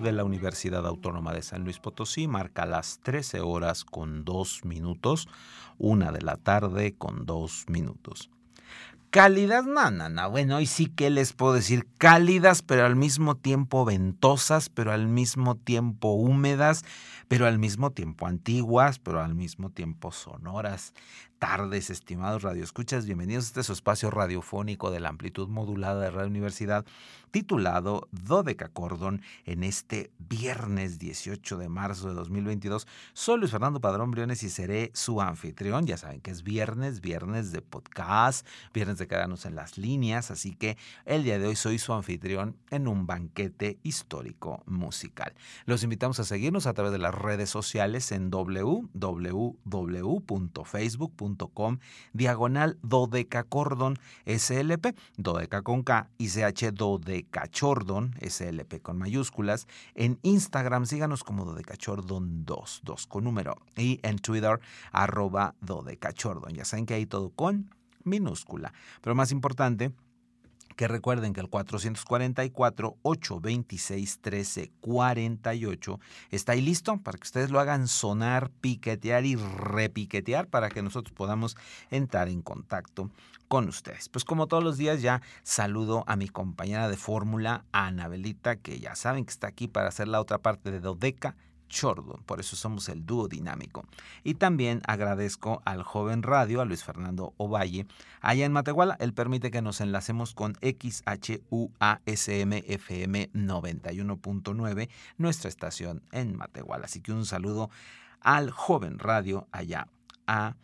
De la Universidad Autónoma de San Luis Potosí marca las 13 horas con 2 minutos, una de la tarde con 2 minutos. Cálidas, no, no, no. Bueno, hoy sí que les puedo decir cálidas, pero al mismo tiempo ventosas, pero al mismo tiempo húmedas, pero al mismo tiempo antiguas, pero al mismo tiempo sonoras tardes, estimados radioescuchas. Bienvenidos a este su espacio radiofónico de la amplitud modulada de Radio Universidad, titulado Dodeca Cordón, en este viernes 18 de marzo de 2022. Soy Luis Fernando Padrón Briones y seré su anfitrión. Ya saben que es viernes, viernes de podcast, viernes de quedarnos en las líneas, así que el día de hoy soy su anfitrión en un banquete histórico musical. Los invitamos a seguirnos a través de las redes sociales en www.facebook.com com diagonal dodecacordon slp, dodeca con K y ch dodecachordon slp con mayúsculas. En Instagram síganos como dodecachordon 2, 2 con número. Y en Twitter arroba dodecachordon. Ya saben que hay todo con minúscula. Pero más importante, que recuerden que el 444-826-1348 está ahí listo para que ustedes lo hagan sonar, piquetear y repiquetear para que nosotros podamos entrar en contacto con ustedes. Pues como todos los días ya saludo a mi compañera de fórmula, Anabelita, que ya saben que está aquí para hacer la otra parte de Dodeca Chordon, por eso somos el dúo dinámico. Y también agradezco al joven radio, a Luis Fernando Ovalle, allá en Matehuala. Él permite que nos enlacemos con XHUASM FM 91.9, nuestra estación en Matehuala. Así que un saludo al joven radio allá a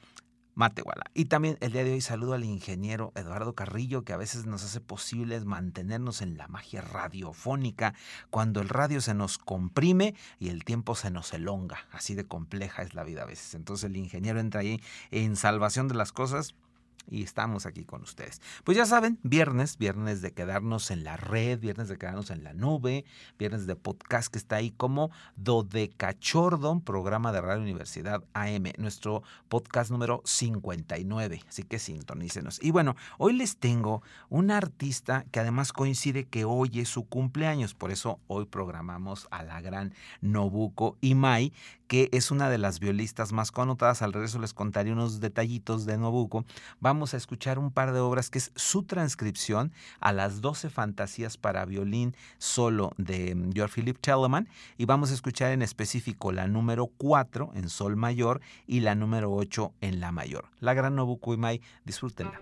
Matehuala. Y también el día de hoy saludo al ingeniero Eduardo Carrillo, que a veces nos hace posible mantenernos en la magia radiofónica cuando el radio se nos comprime y el tiempo se nos elonga. Así de compleja es la vida a veces. Entonces el ingeniero entra ahí en salvación de las cosas y estamos aquí con ustedes. Pues ya saben, viernes, viernes de quedarnos en la red, viernes de quedarnos en la nube, viernes de podcast que está ahí como Dodecachordon, programa de Radio Universidad AM, nuestro podcast número 59, así que sintonícenos. Y bueno, hoy les tengo una artista que además coincide que hoy es su cumpleaños, por eso hoy programamos a la gran Nobuko Imai, que es una de las violistas más connotadas. Al regreso les contaré unos detallitos de Nobuko. Vamos a escuchar un par de obras que es su transcripción a las 12 fantasías para violín solo de mm, George Philip Telemann. Y vamos a escuchar en específico la número 4 en sol mayor y la número 8 en la mayor. La gran Nobuko Imai, disfrútenla.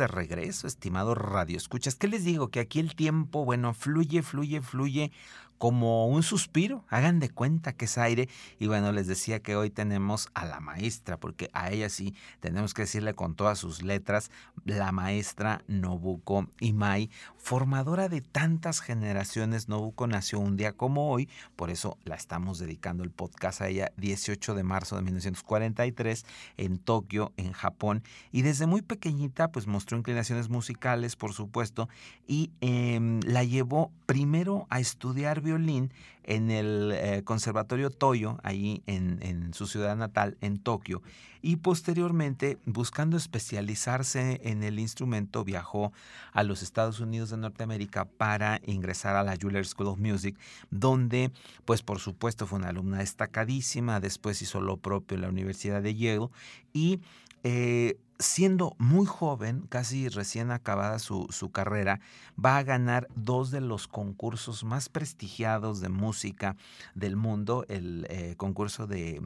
De regreso, estimado Radio Escuchas. ¿Qué les digo? Que aquí el tiempo, bueno, fluye, fluye, fluye como un suspiro. Hagan de cuenta que es aire. Y bueno, les decía que hoy tenemos a la maestra, porque a ella sí tenemos que decirle con todas sus letras, la maestra Nobuko Imai, formadora de tantas generaciones. Nobuko nació un día como hoy, por eso la estamos dedicando el podcast a ella, 18 de marzo de 1943, en Tokio, en Japón. Y desde muy pequeñita, pues mostró inclinaciones musicales, por supuesto, y em, la llevó primero a estudiar violín en el eh, Conservatorio Toyo, ahí en, su ciudad natal, en Tokio, y posteriormente, buscando especializarse en el instrumento, viajó a los Estados Unidos de Norteamérica para ingresar a la Juilliard School of Music, donde, pues por supuesto, fue una alumna destacadísima, después hizo lo propio en la Universidad de Yale y eh, siendo muy joven, casi recién acabada su, carrera, va a ganar dos de los concursos más prestigiados de música del mundo, el eh, concurso de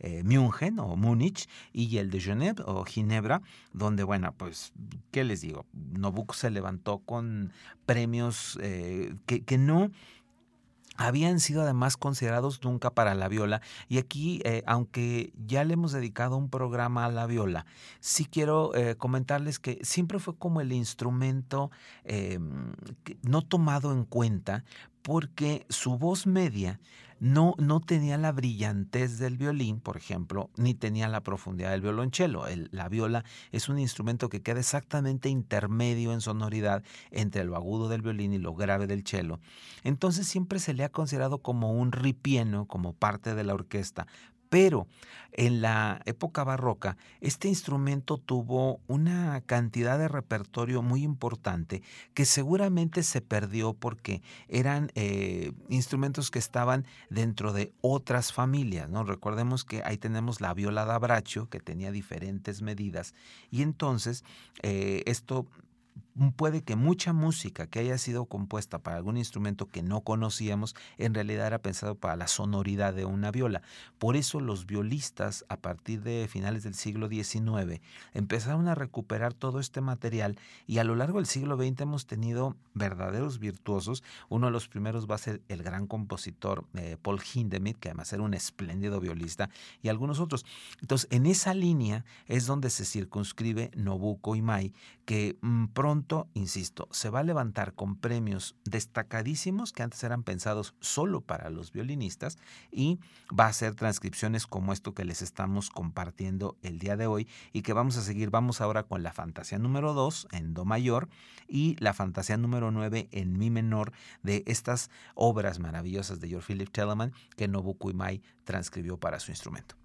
eh, München o Múnich y el de Genève o Ginebra, donde, bueno, pues, ¿qué les digo? Nobuko se levantó con premios que, que no habían sido además considerados nunca para la viola. Y aquí, eh, aunque ya le hemos dedicado un programa a la viola, sí quiero eh, comentarles que siempre fue como el instrumento em, no tomado en cuenta porque su voz media no, no tenía la brillantez del violín, por ejemplo, ni tenía la profundidad del violonchelo. la viola es un instrumento que queda exactamente intermedio en sonoridad entre lo agudo del violín y lo grave del cello. Entonces siempre se le ha considerado como un ripieno, como parte de la orquesta, pero en la época barroca, este instrumento tuvo una cantidad de repertorio muy importante que seguramente se perdió porque eran eh, instrumentos que estaban dentro de otras familias. ¿no? Recordemos que ahí tenemos la viola da braccio, que tenía diferentes medidas, y entonces eh, esto puede que mucha música que haya sido compuesta para algún instrumento que no conocíamos en realidad era pensado para la sonoridad de una viola. Por eso los violistas a partir de finales del siglo XIX empezaron a recuperar todo este material y a lo largo del siglo XX hemos tenido verdaderos virtuosos. Uno de los primeros va a ser el gran compositor eh, Paul Hindemith, que además era un espléndido violista, y algunos otros. Entonces, en esa línea es donde se circunscribe Nobuko Imai, que mm, pronto insisto, se va a levantar con premios destacadísimos que antes eran pensados solo para los violinistas y va a hacer transcripciones como esto que les estamos compartiendo el día de hoy y que vamos a seguir. Vamos ahora con la fantasía número 2 en Do mayor y la fantasía número 9 en Mi menor de estas obras maravillosas de George Philip Telemann que Nobuko Imai transcribió para su instrumento.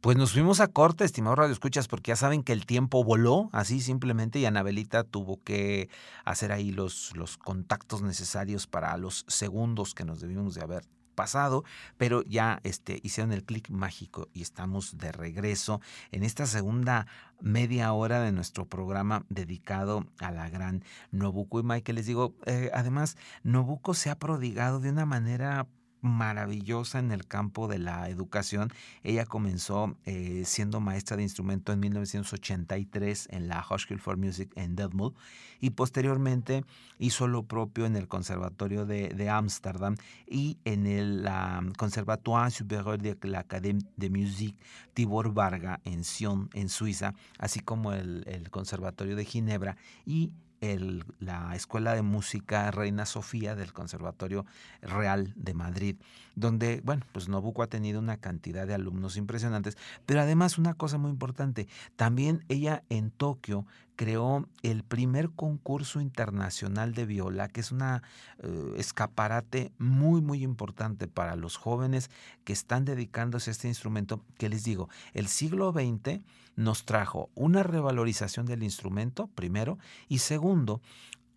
Pues nos fuimos a corte, estimados Radio Escuchas, porque ya saben que el tiempo voló así simplemente y Anabelita tuvo que hacer ahí los, los contactos necesarios para los segundos que nos debimos de haber pasado, pero ya este, hicieron el clic mágico y estamos de regreso en esta segunda media hora de nuestro programa dedicado a la gran Nobuko y Mike. Les digo, eh, además, Nobuko se ha prodigado de una manera maravillosa en el campo de la educación. Ella comenzó eh, siendo maestra de instrumento en 1983 en la Hochschule for Music en Detmold y posteriormente hizo lo propio en el Conservatorio de Ámsterdam y en el Conservatoire Supérieur de l'Académie de Musique Tibor Varga en Sion, en Suiza, así como el, el Conservatorio de Ginebra y la Escuela de Música Reina Sofía del Conservatorio Real de Madrid, donde, bueno, pues Nobuko ha tenido una cantidad de alumnos impresionantes, pero además una cosa muy importante, también ella en Tokio creó el primer concurso internacional de viola, que es una eh, escaparate muy, muy importante para los jóvenes que están dedicándose a este instrumento, que les digo, el siglo XX nos trajo una revalorización del instrumento, primero, y segundo,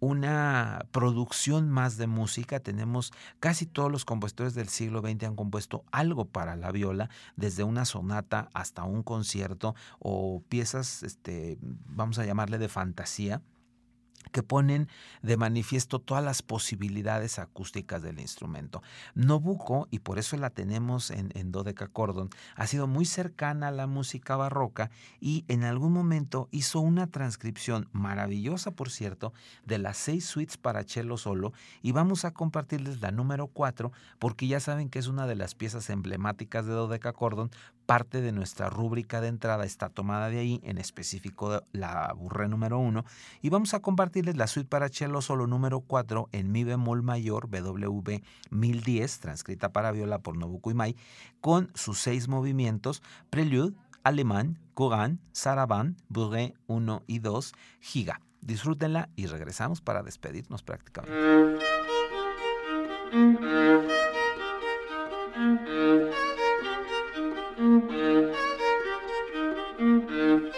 una producción más de música. Tenemos casi todos los compositores del siglo XX han compuesto algo para la viola, desde una sonata hasta un concierto o piezas, este, vamos a llamarle de fantasía que ponen de manifiesto todas las posibilidades acústicas del instrumento. Nobuko, y por eso la tenemos en, en cordon, ha sido muy cercana a la música barroca y en algún momento hizo una transcripción maravillosa, por cierto, de las seis suites para cello solo y vamos a compartirles la número cuatro porque ya saben que es una de las piezas emblemáticas de cordon parte de nuestra rúbrica de entrada está tomada de ahí, en específico la burré número uno, y vamos a compartirles la suite para cello solo número 4 en mi bemol mayor BW 1010, transcrita para viola por Nobuko Imai, con sus seis movimientos, prelude, alemán, courant, saraband, burré 1 y 2, giga. Disfrútenla y regresamos para despedirnos prácticamente. Thank you.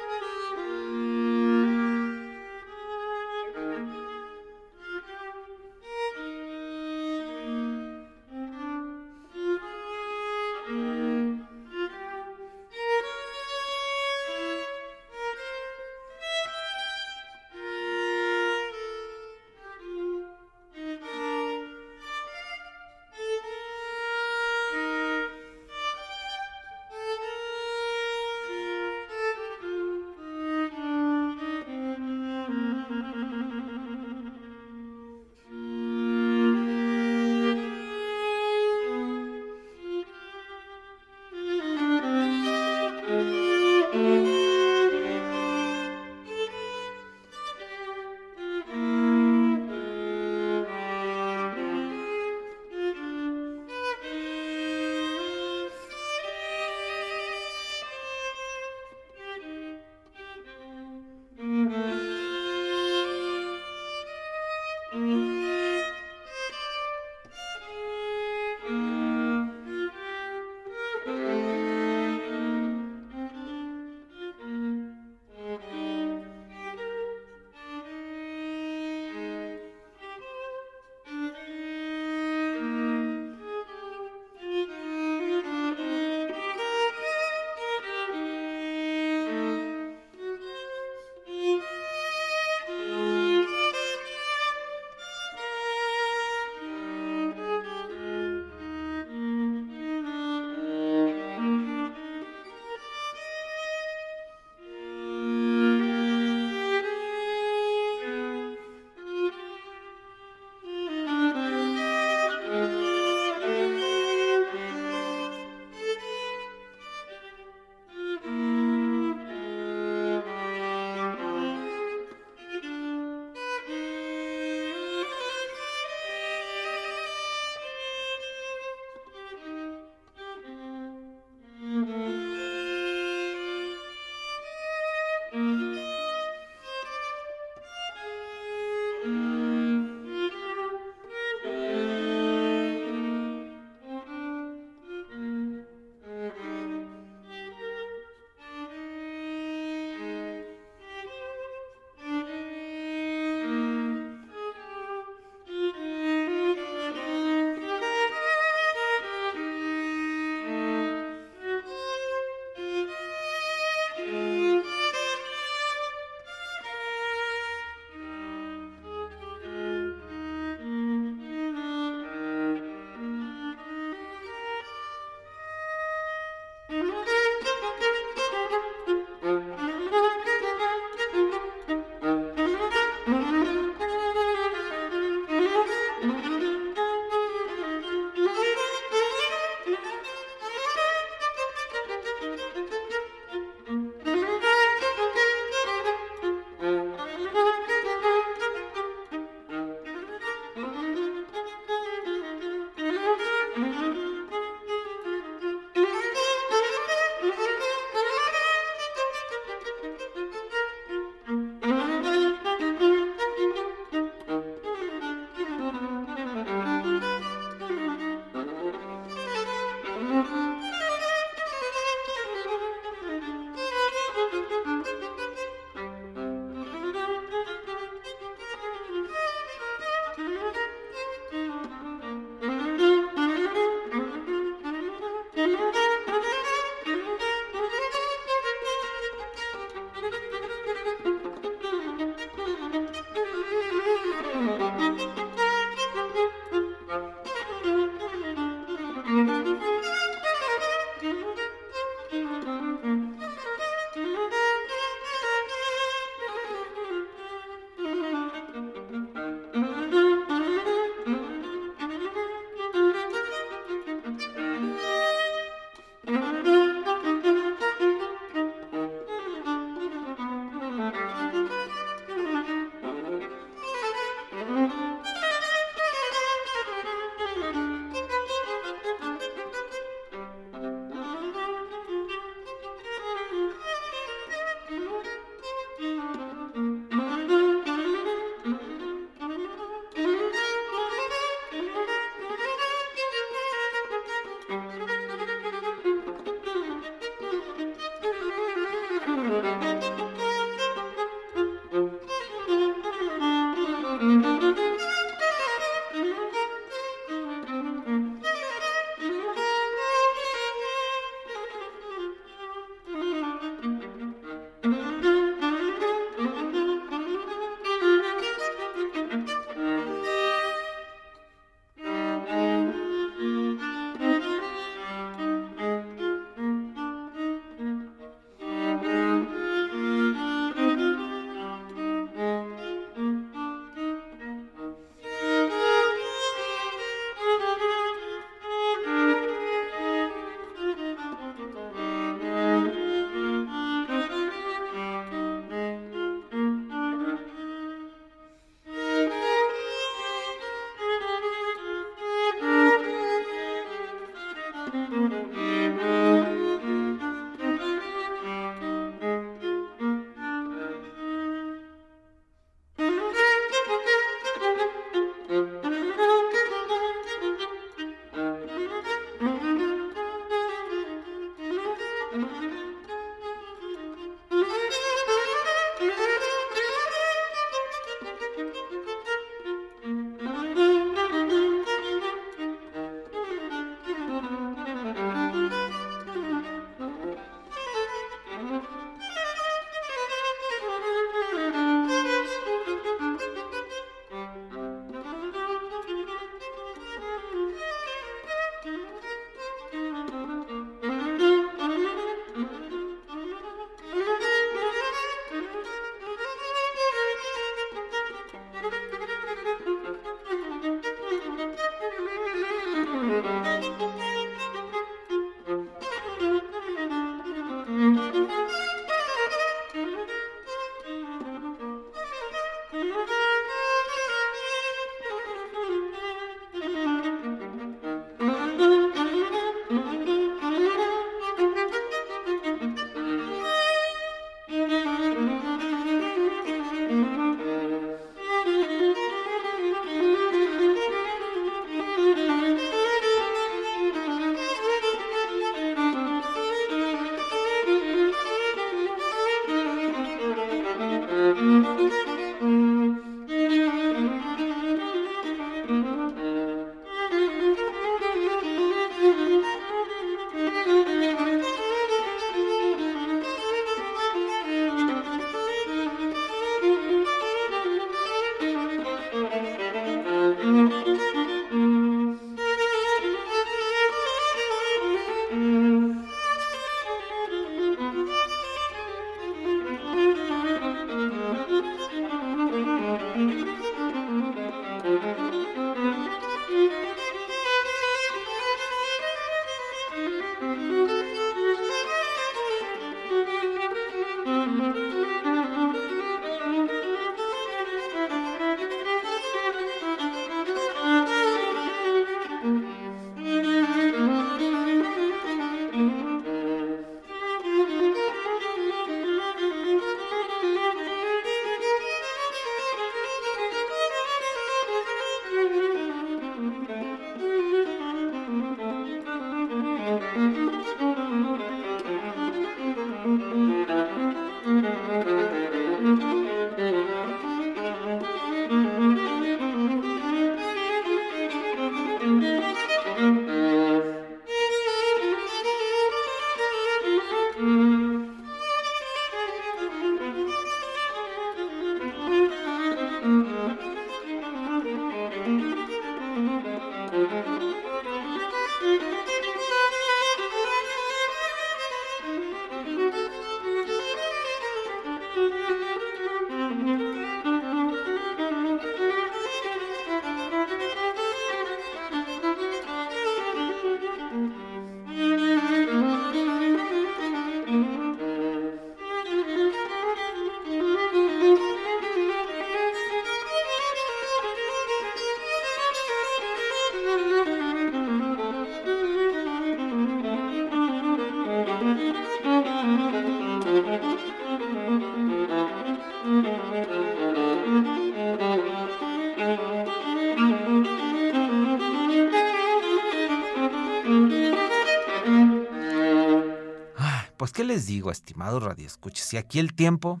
¿Qué les digo, estimados radioescuchas? Si aquí el tiempo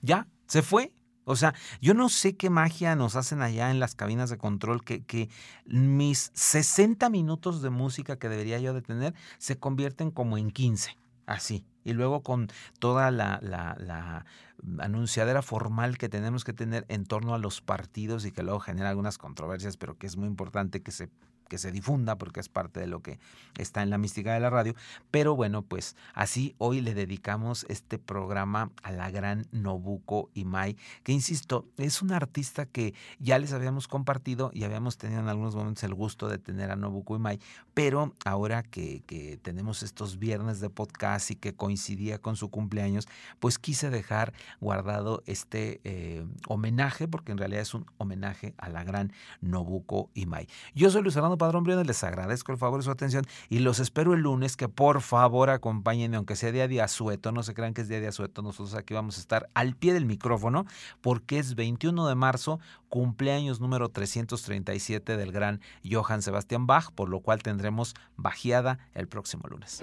ya se fue. O sea, yo no sé qué magia nos hacen allá en las cabinas de control que, mis 60 minutos de música que debería yo de tener se convierten como en 15, así. Y luego con toda la anunciadera formal que tenemos que tener en torno a los partidos y que luego genera algunas controversias, pero que es muy importante que se que se difunda porque es parte de lo que está en la mística de la radio. Pero bueno, pues así hoy le dedicamos este programa a la gran Nobuko Imai, que insisto, es una artista que ya les habíamos compartido y habíamos tenido en algunos momentos el gusto de tener a Nobuko Imai, pero ahora que, que tenemos estos viernes de podcast y que coincidía con su cumpleaños, pues quise dejar guardado este eh, homenaje, porque en realidad es un homenaje a la gran Nobuko Imai. Yo soy Luis Padrón Briones, les agradezco el favor de su atención y los espero el lunes que por favor acompáñenme, aunque sea día de asueto, no se crean que es día de asueto, nosotros aquí vamos a estar al pie del micrófono porque es 21 de marzo, cumpleaños número 337 del gran Johann Sebastian Bach, por lo cual tendremos bajeada el próximo lunes.